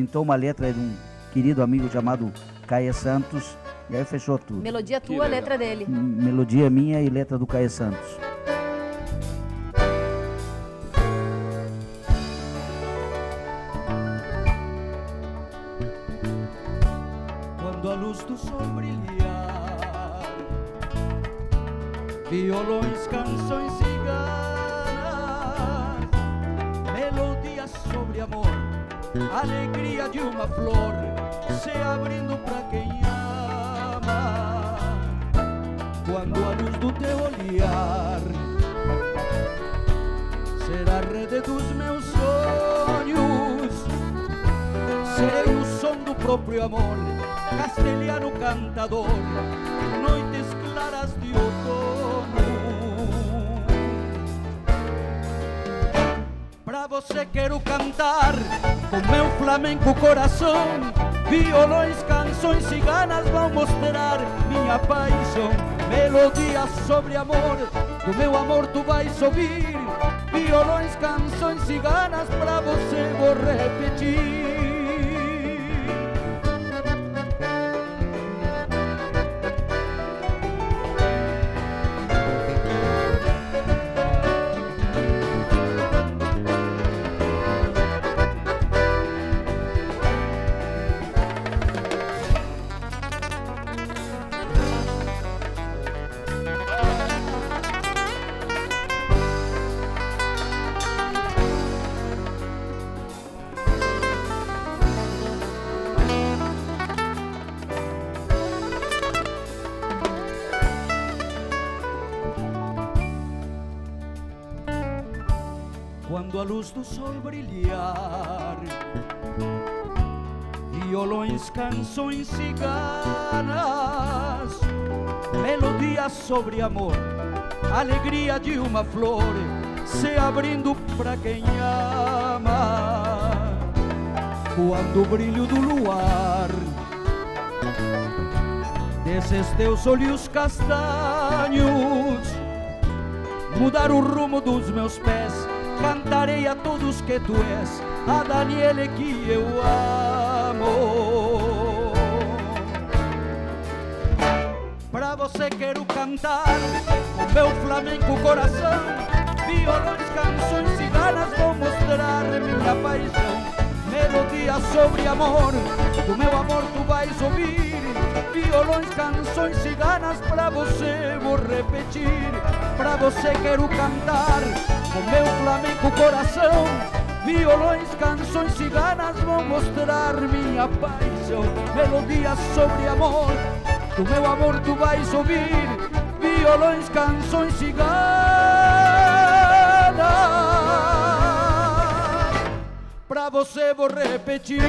pintou uma letra de um querido amigo chamado Caia Santos, e aí fechou tudo. Melodia tua, letra dele. Melodia minha e letra do Caia Santos. Quando a luz do sol brilhar, violões, canções ciganas, alegria de uma flor se abrindo para quem ama. Quando a luz do teu olhar será a rede dos meus sonhos, serei o som do próprio amor, castelhano cantador, noites claras de você quero cantar com meu flamenco coração, violões, canções ciganas vão mostrar minha paixão, melodias sobre amor, do meu amor tu vais ouvir, violões, canções ciganas pra você vou repetir. Quando a luz do sol brilhar, violões, canções ciganas, melodias sobre amor, alegria de uma flor se abrindo pra quem ama. Quando o brilho do luar desses teus olhos castanhos mudar o rumo dos meus pés, cantarei a todos que tu és, a Daniele que eu amo. Pra você quero cantar com meu flamenco coração, violões, canções ciganas vou mostrar minha paixão. Melodias sobre amor, do meu amor tu vais ouvir. Violões, canções ciganas pra você vou repetir. Pra você quero cantar com meu flamenco coração. Violões, canções ciganas vão mostrar minha paixão. Melodias sobre amor, do meu amor tu vais ouvir. Violões, canções ciganas pra você vou repetir.